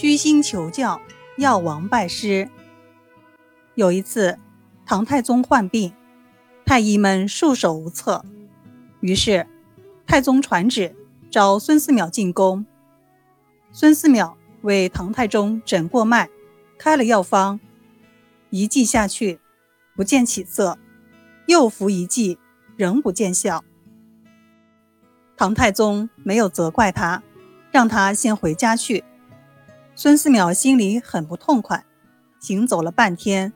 虚心求教，药王拜师。有一次，唐太宗患病，太医们束手无策，于是太宗传旨召孙思邈进宫。孙思邈为唐太宗诊过脉，开了药方，一剂下去，不见起色，又服一剂，仍不见效。唐太宗没有责怪他，让他先回家去。孙思邈心里很不痛快，行走了半天，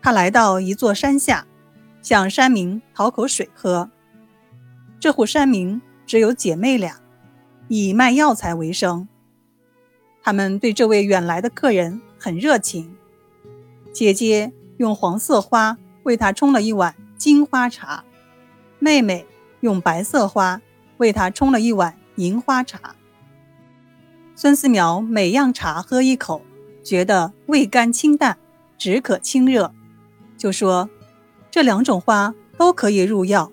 他来到一座山下，向山民讨口水喝。这户山民只有姐妹俩，以卖药材为生。他们对这位远来的客人很热情。姐姐用黄色花为他冲了一碗金花茶，妹妹用白色花为他冲了一碗银花茶。孙思邈每样茶喝一口，觉得味甘清淡，止渴清热，就说这两种花都可以入药。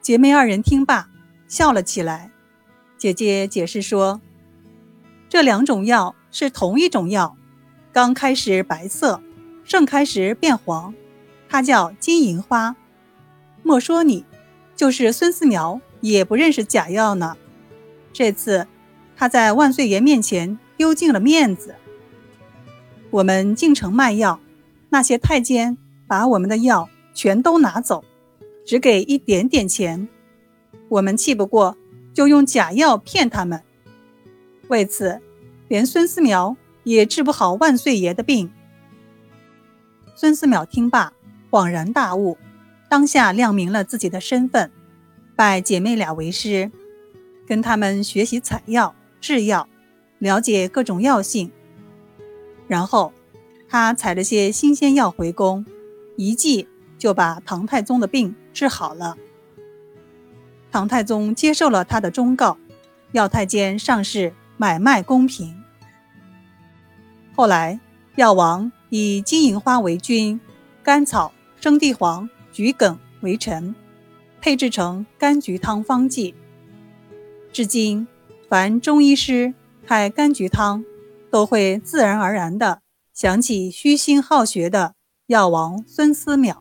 姐妹二人听罢，笑了起来。姐姐解释说。这两种药是同一种药，刚开始白色，盛开时变黄，它叫金银花。莫说你，就是孙思邈也不认识假药呢。这次他在万岁爷面前丢尽了面子。我们进城卖药，那些太监把我们的药全都拿走，只给一点点钱。我们气不过，就用假药骗他们。为此，连孙思邈也治不好万岁爷的病。孙思邈听罢，恍然大悟，当下亮明了自己的身份，拜姐妹俩为师，跟他们学习采药、制药，了解各种药性。然后，他采了些新鲜药回宫，一剂就把唐太宗的病治好了。唐太宗接受了他的忠告，要太监上市。买卖公平。后来，药王以金银花为君，甘草、生地黄、桔梗为臣，配制成柑橘汤方剂。至今，凡中医师开柑橘汤，都会自然而然的想起虚心好学的药王孙思邈。